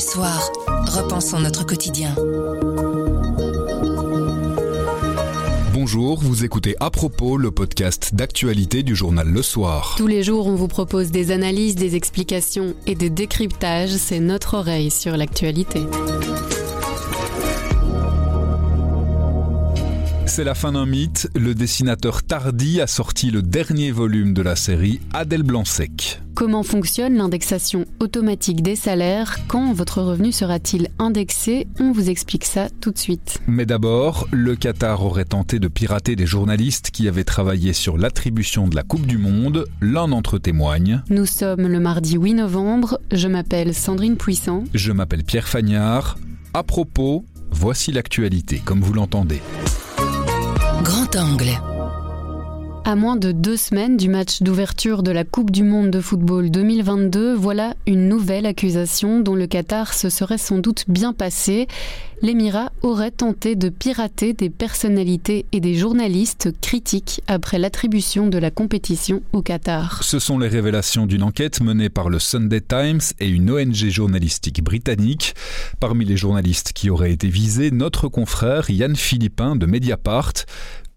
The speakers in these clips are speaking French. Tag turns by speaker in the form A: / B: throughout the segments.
A: soir, repensons notre quotidien.
B: Bonjour, vous écoutez à propos le podcast d'actualité du journal Le Soir.
C: Tous les jours, on vous propose des analyses, des explications et des décryptages. C'est notre oreille sur l'actualité.
B: C'est la fin d'un mythe. Le dessinateur Tardy a sorti le dernier volume de la série Adèle Blanc-Sec.
C: Comment fonctionne l'indexation automatique des salaires Quand votre revenu sera-t-il indexé On vous explique ça tout de suite.
B: Mais d'abord, le Qatar aurait tenté de pirater des journalistes qui avaient travaillé sur l'attribution de la Coupe du Monde. L'un d'entre eux témoigne.
C: Nous sommes le mardi 8 novembre. Je m'appelle Sandrine Puissant.
B: Je m'appelle Pierre Fagnard. À propos, voici l'actualité comme vous l'entendez.
A: Grand angle.
C: À moins de deux semaines du match d'ouverture de la Coupe du Monde de football 2022, voilà une nouvelle accusation dont le Qatar se serait sans doute bien passé. L'Émirat aurait tenté de pirater des personnalités et des journalistes critiques après l'attribution de la compétition au Qatar.
B: Ce sont les révélations d'une enquête menée par le Sunday Times et une ONG journalistique britannique. Parmi les journalistes qui auraient été visés, notre confrère Yann Philippin de Mediapart.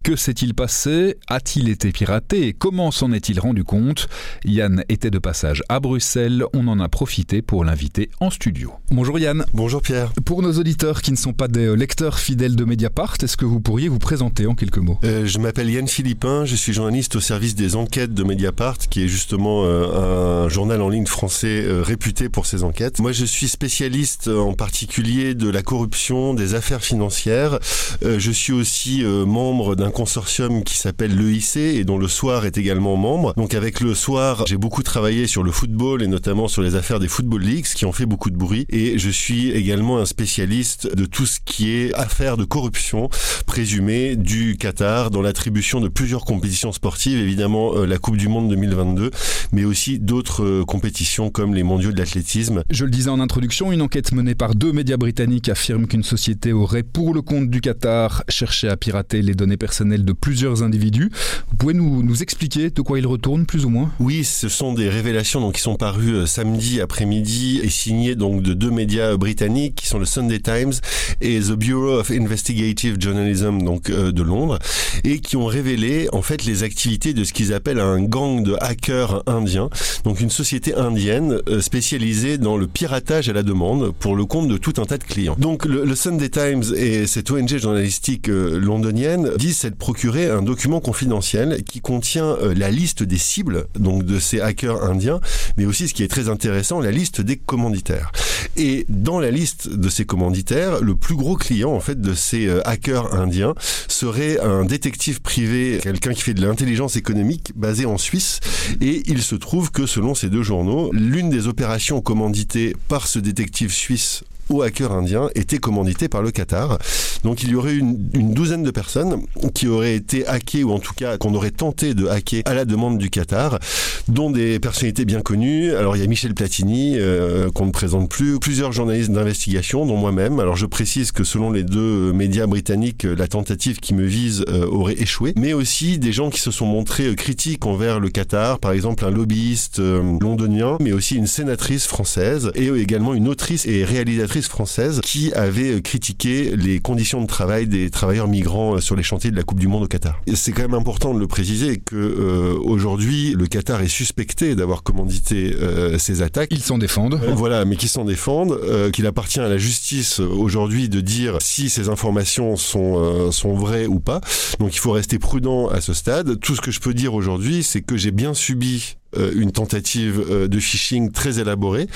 B: Que s'est-il passé? A-t-il été piraté? Et comment s'en est-il rendu compte? Yann était de passage à Bruxelles. On en a profité pour l'inviter en studio. Bonjour Yann.
D: Bonjour Pierre.
B: Pour nos auditeurs qui ne sont pas des lecteurs fidèles de Mediapart, est-ce que vous pourriez vous présenter en quelques mots?
D: Euh, Je m'appelle Yann Philippin, je suis journaliste au service des enquêtes de Mediapart, qui est justement euh, un journal en ligne français euh, réputé pour ses enquêtes. Moi, je suis spécialiste en particulier de la corruption, des affaires financières. Euh, je suis aussi euh, membre d'un consortium qui s'appelle l'EIC et dont le Soir est également membre. Donc avec le Soir, j'ai beaucoup travaillé sur le football et notamment sur les affaires des Football Leagues qui ont fait beaucoup de bruit. Et je suis également un spécialiste de tout ce qui est affaires de corruption présumée du Qatar dans l'attribution de plusieurs compétitions sportives, évidemment euh, la Coupe du Monde 2022, mais aussi d'autres euh, compétitions comme les mondiaux de l'athlétisme.
B: Je le disais en introduction, une enquête menée par deux médias britanniques affirme qu'une société aurait, pour le compte du Qatar, cherché à pirater les données personnelles de plusieurs individus. Vous pouvez nous, expliquer de quoi il retourne, plus ou moins?
D: Oui, ce sont des révélations donc, qui sont parues euh, samedi après-midi et signées donc, de deux médias britanniques qui sont le Sunday Times et The Bureau of Investigative Journalism donc, euh, de Londres et qui ont révélé en fait les activités de ce qu'ils appellent un gang de hackers indiens, donc une société indienne euh, spécialisée dans le piratage à la demande pour le compte de tout un tas de clients. Donc le, le Sunday Times et cette ONG journalistique euh, londonienne disent procuré un document confidentiel qui contient euh, la liste des cibles donc de ces hackers indiens, mais aussi ce qui est très intéressant, la liste des commanditaires. Et dans la liste de ces commanditaires, le plus gros client en fait de ces euh, hackers indiens serait un détective privé, quelqu'un qui fait de l'intelligence économique basé en Suisse. Et il se trouve que selon ces deux journaux, l'une des opérations commanditées par ce détective suisse aux hackers indiens était commandité par le Qatar. Donc il y aurait une, une, douzaine de personnes qui auraient été hackées ou en tout cas qu'on aurait tenté de hacker à la demande du Qatar, dont des personnalités bien connues. Alors il y a Michel Platini euh, qu'on ne présente plus, plusieurs journalistes d'investigation, dont moi-même. Alors je précise que selon les deux médias britanniques, la tentative qui me vise euh, aurait échoué, mais aussi des gens qui se sont montrés critiques envers le Qatar, par exemple un lobbyiste euh, londonien, mais aussi une sénatrice française et également une autrice et réalisatrice française qui avait critiqué les conditions de travail des travailleurs migrants sur les chantiers de la Coupe du Monde au Qatar. C'est quand même important de le préciser que euh, aujourd'hui le Qatar est suspecté d'avoir commandité euh, ces attaques.
B: Ils s'en défendent.
D: Euh, voilà, mais qui s'en défendent, euh, qu'il appartient à la justice aujourd'hui de dire si ces informations sont euh, sont vraies ou pas. Donc il faut rester prudent à ce stade. Tout ce que je peux dire aujourd'hui, c'est que j'ai bien subi euh, une tentative euh, de phishing très élaborée,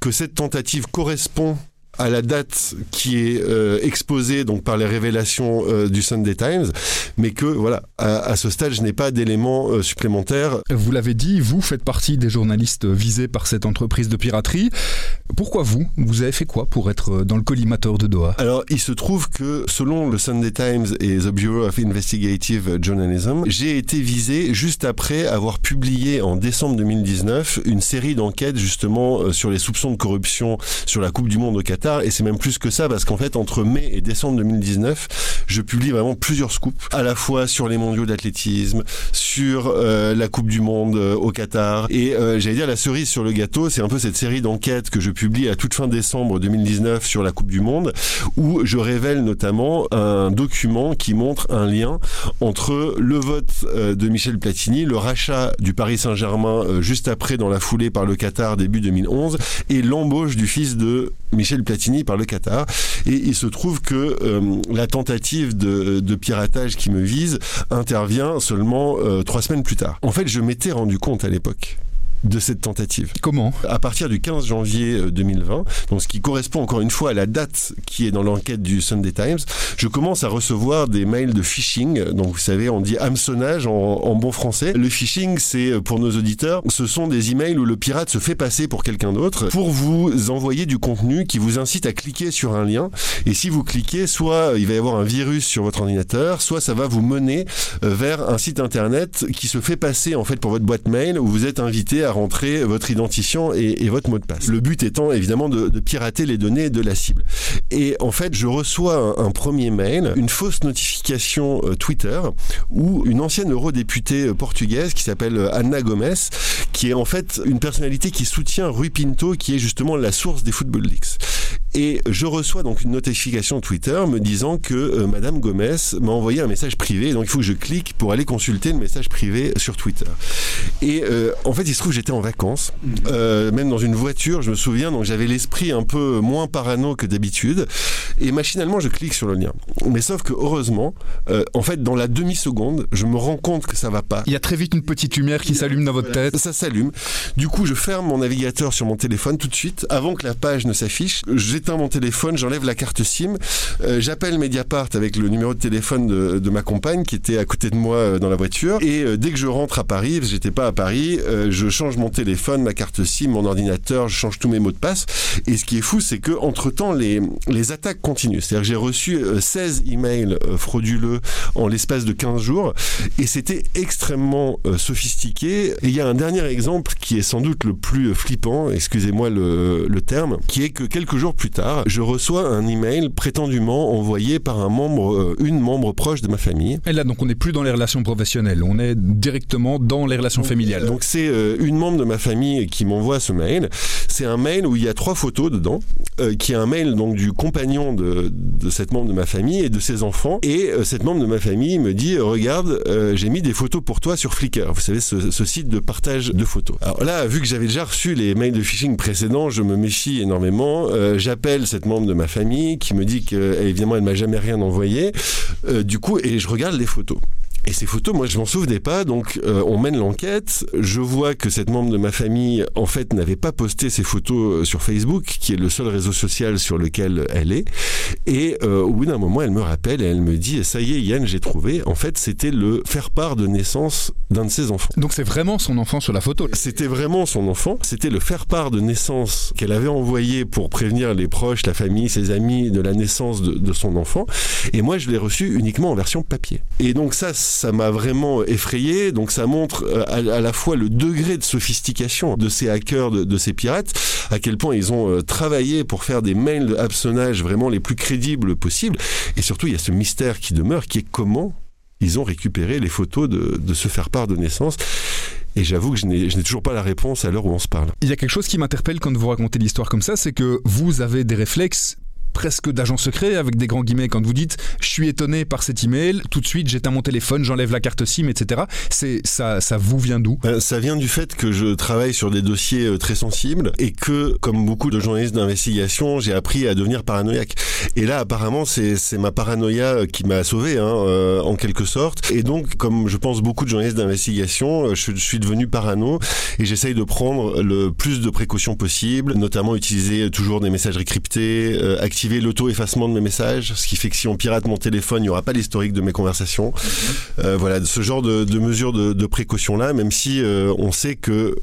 D: que cette tentative correspond à la date qui est euh, exposée donc par les révélations euh, du Sunday Times, mais que voilà, à, à ce stade, je n'ai pas d'éléments euh, supplémentaires.
B: Vous l'avez dit, vous faites partie des journalistes visés par cette entreprise de piraterie. Pourquoi vous Vous avez fait quoi pour être dans le collimateur de Doha?
D: Alors, il se trouve que selon le Sunday Times et the Bureau of Investigative Journalism, j'ai été visé juste après avoir publié en décembre 2019 une série d'enquêtes justement sur les soupçons de corruption sur la Coupe du Monde au Qatar Et c'est même plus que ça parce qu'en fait entre mai et décembre 2019, je publie vraiment plusieurs scoops à la fois sur les mondiaux d'athlétisme, sur euh, la Coupe du monde euh, au Qatar et euh, j'allais dire la cerise sur le gâteau, c'est un peu cette série d'enquêtes que je publie à toute fin décembre 2019 sur la Coupe du monde où je révèle notamment un document qui montre un lien entre le vote de Michel Platini, le rachat du Paris Saint-Germain juste après dans la foulée par le Qatar début 2011 et l'embauche du fils de Michel Platini par le Qatar. Et il se trouve que euh, la tentative de, piratage qui me vise intervient seulement euh, trois semaines plus tard. En fait, je m'étais rendu compte à l'époque de cette tentative.
B: Comment
D: À partir du 15 janvier 2020, euh, donc ce qui correspond encore une fois à la date qui est dans l'enquête du Sunday Times, je commence à recevoir des mails de phishing. Donc vous savez, on dit hameçonnage en, bon français. Le phishing, c'est euh, pour nos auditeurs, ce sont des emails où le pirate se fait passer pour quelqu'un d'autre pour vous envoyer du contenu qui vous incite à cliquer sur un lien. Et si vous cliquez, soit il va y avoir un virus sur votre ordinateur, soit ça va vous mener euh, vers un site internet qui se fait passer en fait pour votre boîte mail où vous êtes invité à rentrer votre identifiant et, votre mot de passe. Le but étant évidemment de, pirater les données de la cible. Et en fait, je reçois un, premier mail, une fausse notification euh, Twitter, où une ancienne eurodéputée euh, portugaise qui s'appelle euh, Anna Gomes, qui est en fait une personnalité qui soutient Rui Pinto, qui est justement la source des Football Leaks. Et je reçois donc une notification Twitter me disant que euh, Madame Gomez m'a envoyé un message privé. Donc il faut que je clique pour aller consulter le message privé sur Twitter. Et euh, en fait, il se trouve que j'étais en vacances, mhm. euh, même dans une voiture, je me souviens. Donc j'avais l'esprit un peu moins parano que d'habitude. Et machinalement, je clique sur le lien. Mais sauf que heureusement, en fait, dans la demi-seconde, je me rends compte que ça va pas.
B: Il y a très vite une petite lumière qui s'allume dans votre tête.
D: Ça s'allume. Du coup, je ferme mon navigateur sur mon téléphone tout de suite, avant que la page ne s'affiche j'éteins mon téléphone, j'enlève la carte SIM, euh, j'appelle Mediapart avec le numéro de téléphone de, ma compagne qui était à côté de moi euh, dans la voiture. Et euh, dès que je rentre à Paris, j'étais pas à Paris, je change mon téléphone, ma carte SIM, mon ordinateur, je change tous mes mots de passe. Et ce qui est fou, c'est que entre temps, les, les attaques continuent. C'est-à-dire que j'ai reçu 16 emails frauduleux en l'espace de 15 jours. Et c'était extrêmement sophistiqué. Et il y a un dernier exemple qui est sans doute le plus flippant, excusez-moi le, le terme, qui est que quelques jours plus tard, je reçois un email prétendument envoyé par un membre, euh, une membre proche de ma famille.
B: Et là, donc on n'est plus dans les relations professionnelles, on est directement dans les relations familiales.
D: Donc c'est euh, une membre de ma famille qui m'envoie ce mail. C'est un mail où il y a trois photos dedans, euh, qui est un mail donc du compagnon de, de, cette membre de ma famille et de ses enfants. Et cette membre de ma famille me dit regarde, j'ai mis des photos pour toi sur Flickr. Vous savez ce, ce, site de partage de photos. Alors là, vu que j'avais déjà reçu les mails de phishing précédents, je me méfie énormément. J'appelle cette membre de ma famille qui me dit qu'évidemment elle m'a jamais rien envoyé. Euh, du coup, et je regarde les photos. Et ces photos, moi, je m'en souvenais pas. Donc, euh, on mène l'enquête. Je vois que cette membre de ma famille, en fait, n'avait pas posté ces photos euh, sur Facebook, qui est le seul réseau social sur lequel elle est. Et euh, au bout d'un moment, elle me rappelle et elle me dit "Ça y est, Yann, j'ai trouvé." En fait, c'était le faire part de naissance d'un de ses enfants.
B: Donc, c'est vraiment son enfant sur la photo.
D: C'était vraiment son enfant. C'était le faire part de naissance qu'elle avait envoyé pour prévenir les proches, la famille, ses amis de la naissance de, de son enfant. Et moi, je l'ai reçu uniquement en version papier. Et donc ça ça m'a vraiment effrayé. Donc ça montre euh, à, la fois le degré de sophistication de ces hackers, de, ces pirates, à quel point ils ont euh, travaillé pour faire des mails de hameçonnage vraiment les plus crédibles possibles. Et surtout, il y a ce mystère qui demeure, qui est comment ils ont récupéré les photos de, de ce faire-part de naissance. Et j'avoue que je n'ai toujours pas la réponse à l'heure où on se parle.
B: Il y a quelque chose qui m'interpelle quand vous racontez l'histoire comme ça, c'est que vous avez des réflexes presque d'agent secret avec des grands guillemets quand vous dites je suis étonné par cet email, tout de suite j'éteins mon téléphone, j'enlève la carte SIM, etc. C'est ça, ça vous vient d'où?
D: Ben, Ça vient du fait que je travaille sur des dossiers euh, très sensibles et que, comme beaucoup de journalistes d'investigation, j'ai appris à devenir paranoïaque. Et là, apparemment, c'est ma paranoïa euh, qui m'a sauvé, hein, euh, en quelque sorte. Et donc, comme je pense beaucoup de journalistes d'investigation, je, suis devenu parano et j'essaye de prendre le plus de précautions possible, notamment utiliser toujours des messages cryptés, euh, l'auto-effacement de mes messages, ce qui fait que si on pirate mon téléphone, il n'y aura pas l'historique de mes conversations. Mhm. Euh, voilà, ce genre de, mesures de, précaution-là, même si euh, on sait que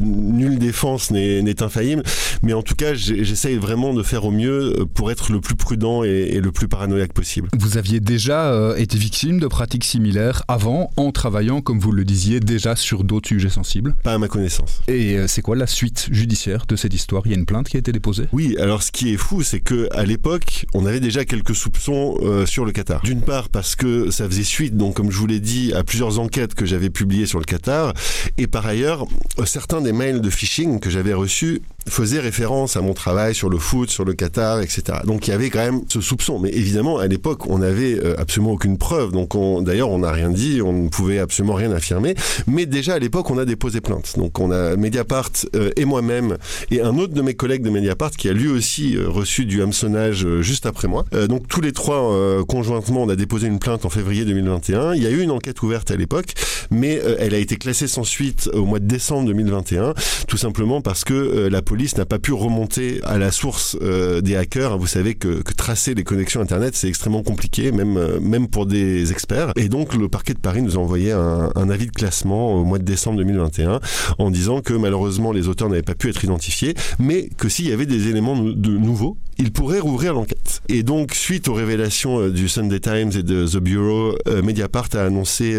D: nulle défense n'est infaillible, mais en tout cas, j'essaye vraiment de faire au mieux euh, pour être le plus prudent et, le plus paranoïaque possible.
B: Vous aviez déjà euh, été victime de pratiques similaires avant, en travaillant, comme vous le disiez, déjà sur d'autres sujets sensibles?
D: Pas à ma connaissance.
B: Et c'est quoi la suite judiciaire de cette histoire? Il y a une plainte qui a été déposée?
D: Oui, alors ce qui est fou, c'est que à l'époque, on avait déjà quelques soupçons sur le Qatar. D'une part parce que ça faisait suite, donc comme je vous l'ai dit, à plusieurs enquêtes que j'avais publiées sur le Qatar, et par ailleurs, certains des mails de phishing que j'avais reçus faisaient référence à mon travail sur le foot, sur le Qatar, etc. Donc il y avait quand même ce soupçon. Mais évidemment, à l'époque, on n'avait euh, absolument aucune preuve. Donc d'ailleurs, on n'a rien dit, on ne pouvait absolument rien affirmer. Mais déjà à l'époque, on a déposé plainte. Donc on a Mediapart euh, et moi-même et un autre de mes collègues de Mediapart qui a lui aussi euh, reçu du hameçonnage juste après moi. donc tous les trois conjointement, on a déposé une plainte en février 2021. Il y a eu une enquête ouverte à l'époque, mais elle a été classée sans suite au mois de décembre 2021, tout simplement parce que la police police n'a pas pu remonter à la source euh, des hackers. Vous savez que, tracer les connexions Internet, c'est extrêmement compliqué, même, euh, même pour des experts. Et donc, le parquet de Paris nous a envoyé un, avis de classement au mois de décembre 2021 en disant que malheureusement, les auteurs n'avaient pas pu être identifiés, mais que s'il y avait des éléments de nouveaux, ils pourraient rouvrir l'enquête. Et donc, suite aux révélations euh, du Sunday Times et de The Bureau, Mediapart a annoncé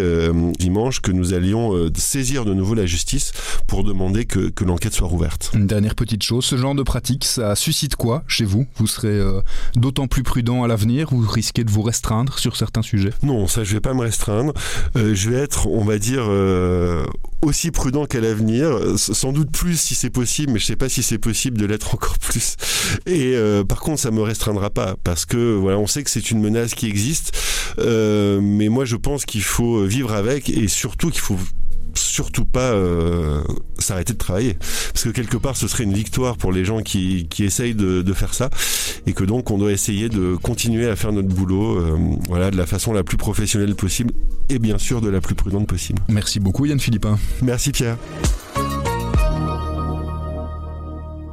D: dimanche que nous allions saisir de nouveau la justice pour demander que, que l'enquête soit rouverte.
B: Une dernière petite chose. Ce genre de pratique, ça suscite quoi chez vous? Vous serez euh, d'autant plus prudent à l'avenir Vous risquez de vous restreindre sur certains sujets?
D: Non, ça je vais pas me restreindre. Euh, je vais être, on va dire, euh, aussi prudent qu'à l'avenir. Sans doute plus si c'est possible, mais je sais pas si c'est possible de l'être encore plus. Et par contre, ça me restreindra pas parce que voilà, on sait que c'est une menace qui existe. mais moi, je pense qu'il faut vivre avec et surtout qu'il faut surtout pas euh, s'arrêter de travailler. Parce que quelque part, ce serait une victoire pour les gens qui, qui essayent de, de, faire ça. Et que donc, on doit essayer de continuer à faire notre boulot euh, voilà, de la façon la plus professionnelle possible et bien sûr de la plus prudente possible.
B: Merci beaucoup Yann Philippin.
D: Merci Pierre.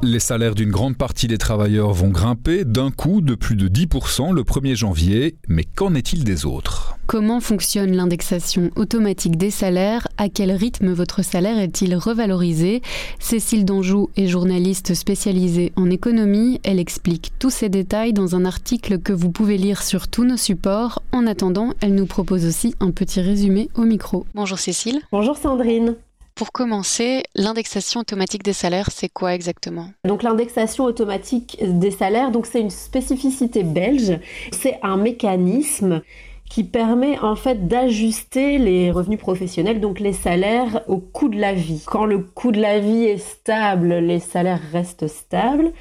B: Les salaires d'une grande partie des travailleurs vont grimper d'un coup de plus de 10% le 1er janvier, mais qu'en est-il des autres?
C: Comment fonctionne l'indexation automatique des salaires? À quel rythme votre salaire est-il revalorisé? Cécile Danjou est journaliste spécialisée en économie. Elle explique tous ces détails dans un article que vous pouvez lire sur tous nos supports. En attendant, elle nous propose aussi un petit résumé au micro. Bonjour Cécile.
E: Bonjour Sandrine.
C: Pour commencer, l'indexation automatique des salaires, c'est quoi exactement?
E: Donc l'indexation automatique des salaires, donc c'est une spécificité belge. C'est un mécanisme qui permet en fait d'ajuster les revenus professionnels, donc les salaires, au coût de la vie. Quand le coût de la vie est stable, les salaires restent stables.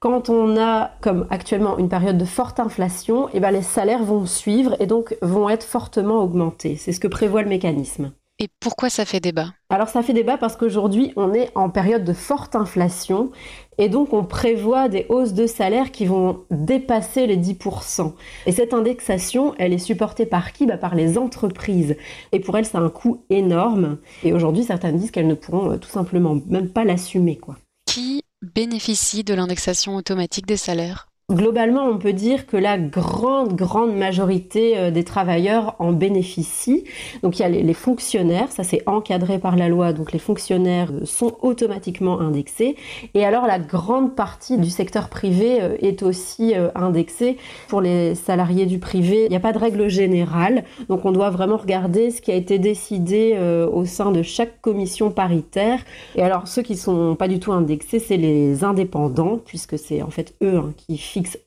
E: Quand on a, comme actuellement, une période de forte inflation, eh ben les salaires vont suivre et donc vont être fortement augmentés. C'est ce que prévoit le mécanisme.
C: Et pourquoi ça fait débat?
E: Alors ça fait débat parce qu'aujourd'hui on est en période de forte inflation et donc on prévoit des hausses de salaire qui vont dépasser les 10%. Et cette indexation, elle est supportée par qui? Bah Par les entreprises. Et pour elles, c'est un coût énorme. Et aujourd'hui, certaines disent qu'elles ne pourront euh, tout simplement même pas l'assumer.
C: Qui bénéficie de l'indexation automatique des salaires?
E: Globalement, on peut dire que la grande, grande majorité euh, des travailleurs en bénéficient. Donc il y a les, fonctionnaires, ça c'est encadré par la loi, donc les fonctionnaires euh, sont automatiquement indexés. Et alors la grande partie du secteur privé euh, est aussi indexée. Pour les salariés du privé, il n'y a pas de règle générale, donc on doit vraiment regarder ce qui a été décidé au sein de chaque commission paritaire. Et alors ceux qui sont pas du tout indexés, c'est les indépendants, puisque c'est en fait eux hein, qui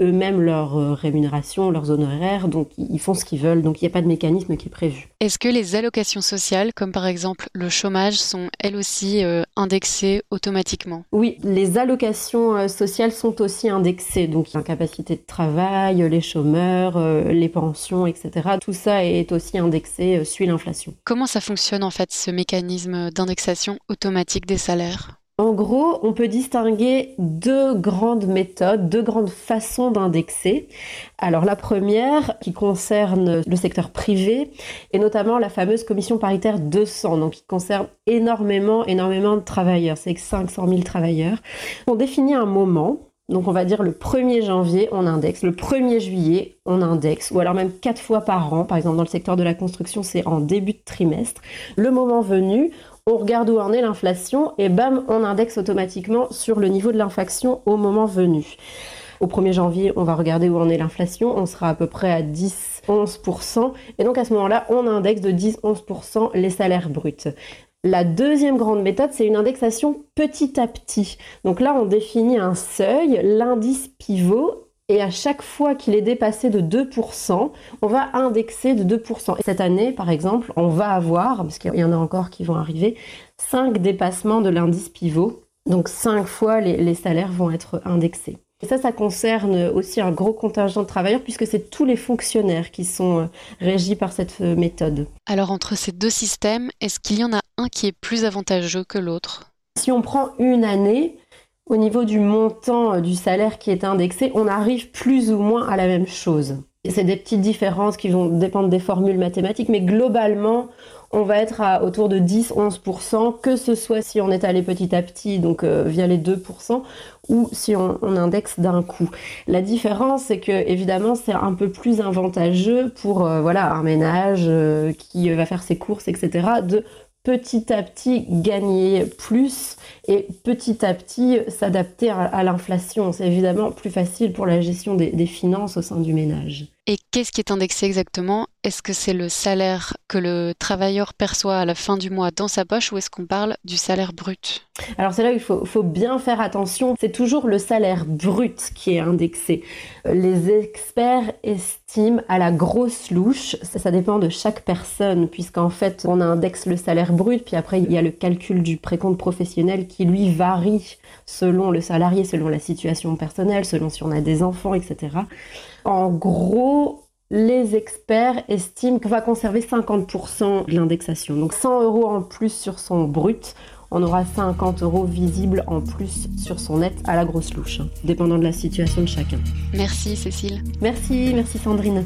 E: eux-mêmes leur euh, rémunération, leurs honoraires, donc ils font ce qu'ils veulent, donc il n'y a pas de mécanisme qui est prévu.
C: Est-ce que les allocations sociales, comme par exemple le chômage, sont elles aussi euh, indexées automatiquement?
E: Oui, les allocations euh, sociales sont aussi indexées, donc l'incapacité de travail, les chômeurs, les pensions, etc. Tout ça est aussi indexé, suit l'inflation.
C: Comment ça fonctionne en fait ce mécanisme d'indexation automatique des salaires?
E: En gros, on peut distinguer deux grandes méthodes, deux grandes façons d'indexer. Alors la première, qui concerne le secteur privé, et notamment la fameuse commission paritaire 200, donc qui concerne énormément, énormément de travailleurs, c'est 500 000 travailleurs. On définit un moment, donc on va dire le 1er janvier, on indexe. Le 1er juillet, on indexe. Ou alors même quatre fois par an. Par exemple, dans le secteur de la construction, c'est en début de trimestre. Le moment venu, on regarde où en est l'inflation et bam, on indexe automatiquement sur le niveau de l'inflation au moment venu. Au 1er janvier, on va regarder où en est l'inflation, on sera à peu près à 10-11%, et donc à ce moment-là, on indexe de 10-11% les salaires bruts. La deuxième grande méthode, c'est une indexation petit à petit. Donc là, on définit un seuil, l'indice pivot, et à chaque fois qu'il est dépassé de 2%, on va indexer de 2%. Et cette année, par exemple, on va avoir, parce qu'il y en a encore qui vont arriver, 5 dépassements de l'indice pivot. Donc 5 fois les, salaires vont être indexés. Et ça, ça concerne aussi un gros contingent de travailleurs puisque c'est tous les fonctionnaires qui sont euh, régis par cette euh, méthode.
C: Alors entre ces deux systèmes, est-ce qu'il y en a un qui est plus avantageux que l'autre?
E: Si on prend une année, au niveau du montant euh, du salaire qui est indexé, on arrive plus ou moins à la même chose. C'est des petites différences qui vont dépendre des formules mathématiques, mais globalement, on va être à autour de 10-11%, que ce soit si on est allé petit à petit, donc euh, via les 2%, ou si on, indexe d'un coup. La différence, c'est que évidemment, c'est un peu plus avantageux pour euh, voilà un ménage qui va faire ses courses, etc., petit à petit gagner plus et petit à petit s'adapter à, l'inflation. C'est évidemment plus facile pour la gestion des finances au sein du ménage.
C: Et qu'est-ce qui est indexé exactement? Est-ce que c'est le salaire que le travailleur perçoit à la fin du mois dans sa poche ou est-ce qu'on parle du salaire brut?
E: Alors c'est là où il faut, bien faire attention. C'est toujours le salaire brut qui est indexé. Les experts estiment à la grosse louche, ça, ça dépend de chaque personne puisqu'en fait on indexe le salaire brut puis après il y a le calcul du précompte professionnel qui lui varie selon le salarié, selon la situation personnelle, selon si on a des enfants, etc. En gros, les experts estiment qu'on va conserver 50% de l'indexation. Donc 100 euros en plus sur son brut, on aura 50 euros visibles en plus sur son net à la grosse louche, hein, dépendant de la situation de chacun.
C: Merci Cécile.
E: Merci, merci Sandrine.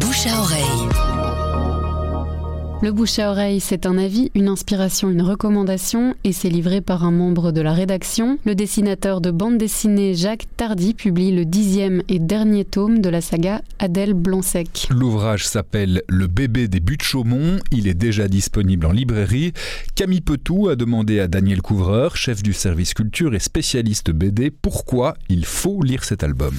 A: Bouche à oreille.
C: Le bouche à oreille, c'est un avis, une inspiration, une recommandation et c'est livré par un membre de la rédaction. Le dessinateur de bande dessinée Jacques Tardy publie le dixième et dernier tome de la saga Adèle Blanc-Sec.
B: L'ouvrage s'appelle Le bébé des buts de Chaumont. Il est déjà disponible en librairie. Camille Petou a demandé à Daniel Couvreur, chef du service culture et spécialiste BD, pourquoi il faut lire cet album.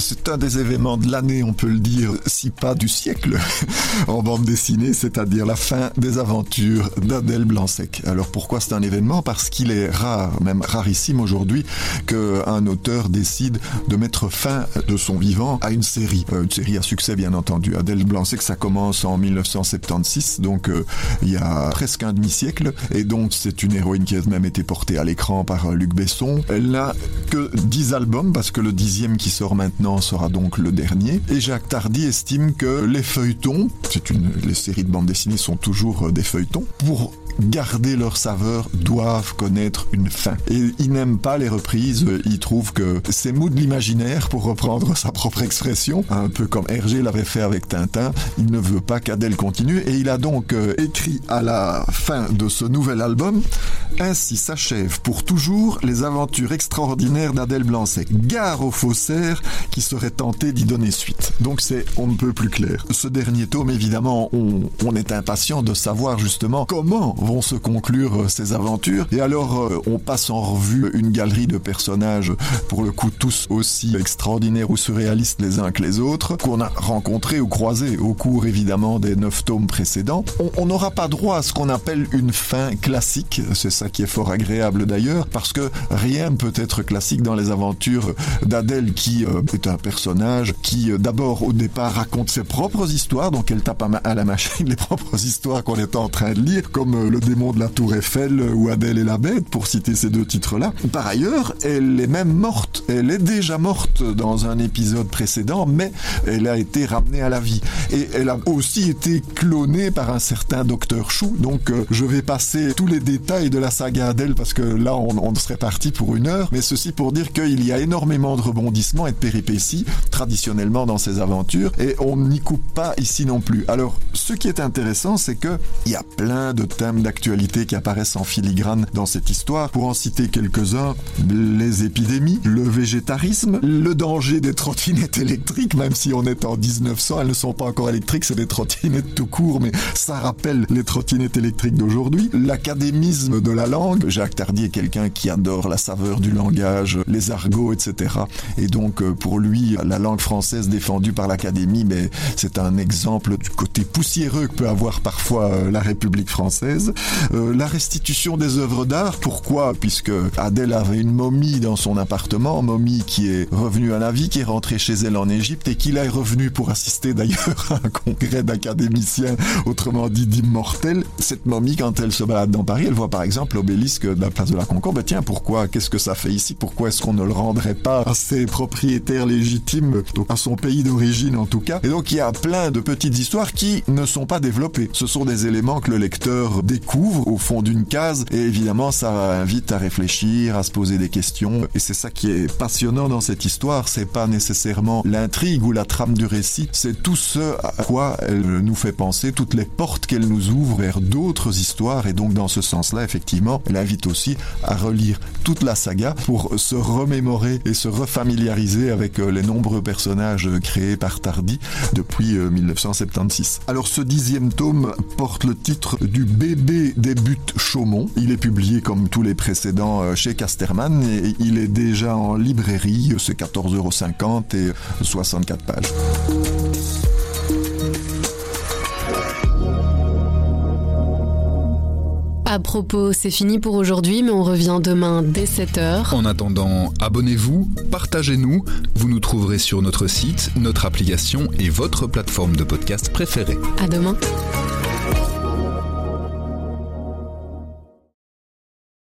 F: C'est un des événements de l'année, on peut le dire, si pas du siècle, en bande dessinée, c'est-à-dire la fin des aventures d'Adèle Blanc-Sec. Alors pourquoi c'est un événement? Parce qu'il est rare, même rarissime aujourd'hui, qu'un auteur décide de mettre fin de son vivant à une série. Euh, une série à succès, bien entendu. Adèle Blanc-Sec, ça commence en 1976, donc euh, il y a presque un demi-siècle, et donc c'est une héroïne qui a même été portée à l'écran par Luc Besson. Elle n'a que 10 albums, parce que le dixième qui sort maintenant sera donc le dernier. Et Jacques Tardy estime que les feuilletons, c'est une, les séries de bande dessinée sont toujours euh, des feuilletons, pour garder leur saveur doivent connaître une fin. Et il n'aime pas les reprises, il trouve que c'est mou de l'imaginaire, pour reprendre sa propre expression, un peu comme Hergé l'avait fait avec Tintin, il ne veut pas qu'Adèle continue, et il a donc euh, écrit à la fin de ce nouvel album, Ainsi s'achève pour toujours les aventures extraordinaires d'Adèle Blanc-Sec. Gare aux faussaires qui seraient tentés d'y donner suite. Donc c'est on ne peut plus clair. Ce dernier tome, évidemment, on est impatient de savoir justement comment vont se conclure euh, ces aventures. Et alors, euh, on passe en revue une galerie de personnages, pour le coup tous aussi extraordinaires ou surréalistes les uns que les autres, qu'on a rencontrés ou croisés au cours évidemment des neuf tomes précédents. On n'aura pas droit à ce qu'on appelle une fin classique, c'est ça qui est fort agréable d'ailleurs, parce que rien ne peut être classique dans les aventures d'Adèle qui euh, est un personnage qui d'abord au départ raconte ses propres histoires, donc elle tape à, la machine les propres histoires qu'on est en train de lire, comme le démon de la tour Eiffel ou Adèle et la bête, pour citer ces deux titres-là. Par ailleurs, elle est même morte. Elle est déjà morte dans un épisode précédent, mais elle a été ramenée à la vie. Et elle a aussi été clonée par un certain docteur Chou. Donc, euh, je vais passer tous les détails de la saga Adèle parce que là, on, on serait parti pour une heure. Mais ceci pour dire qu'il y a énormément de rebondissements et de péripéties traditionnellement dans ces aventures et on n'y coupe pas ici non plus. Alors, ce qui est intéressant, c'est que il y a plein de thèmes thèmes d'actualité qui apparaissent en filigrane dans cette histoire. Pour en citer quelques-uns, les épidémies, le végétarisme, le danger des trottinettes électriques, même si on est en 1900, elles ne sont pas encore électriques, c'est des trottinettes tout court, mais ça rappelle les trottinettes électriques d'aujourd'hui. L'académisme de la langue, Jacques Tardy est quelqu'un qui adore la saveur du langage, les argots, etc. Et donc euh, pour lui, la langue française défendue par l'Académie, mais c'est un exemple du côté poussiéreux que peut avoir parfois euh, la République française. Euh, la restitution des œuvres d'art, pourquoi? Puisque Adèle avait une momie dans son appartement, momie qui est revenue à la vie, qui est rentrée chez elle en Égypte et qu'il est revenu pour assister d'ailleurs à un congrès d'académiciens, autrement dit d'immortels. Cette momie, quand elle se balade dans Paris, elle voit par exemple l'obélisque de la place de la Concorde. Ben tiens, pourquoi? Qu'est-ce que ça fait ici? Pourquoi est-ce qu'on ne le rendrait pas à ses propriétaires légitimes, à son pays d'origine en tout cas? Et donc il y a plein de petites histoires qui ne sont pas développées. Ce sont des éléments que le lecteur découvre au fond d'une case. Et évidemment ça invite à réfléchir, à se poser des questions. Et c'est ça qui est passionnant dans cette histoire, c'est pas nécessairement l'intrigue ou la trame du récit, c'est tout ce à quoi elle nous fait penser, toutes les portes qu'elle nous ouvre vers d'autres histoires. Et donc dans ce sens-là, effectivement, elle invite aussi à relire toute la saga pour se remémorer et se refamiliariser avec euh, les nombreux personnages créés par Tardy depuis 1976. Euh, Alors ce dixième tome porte le titre du bébé des buts Chaumont. Il est publié comme tous les précédents euh, chez Casterman et il est déjà en librairie, c'est 14,50€ et 64 pages.
C: À propos, c'est fini pour aujourd'hui, mais on revient demain dès 7h.
B: En attendant, abonnez-vous, partagez-nous. Vous nous trouverez sur notre site, notre application et votre plateforme de podcast préférée.
C: À demain.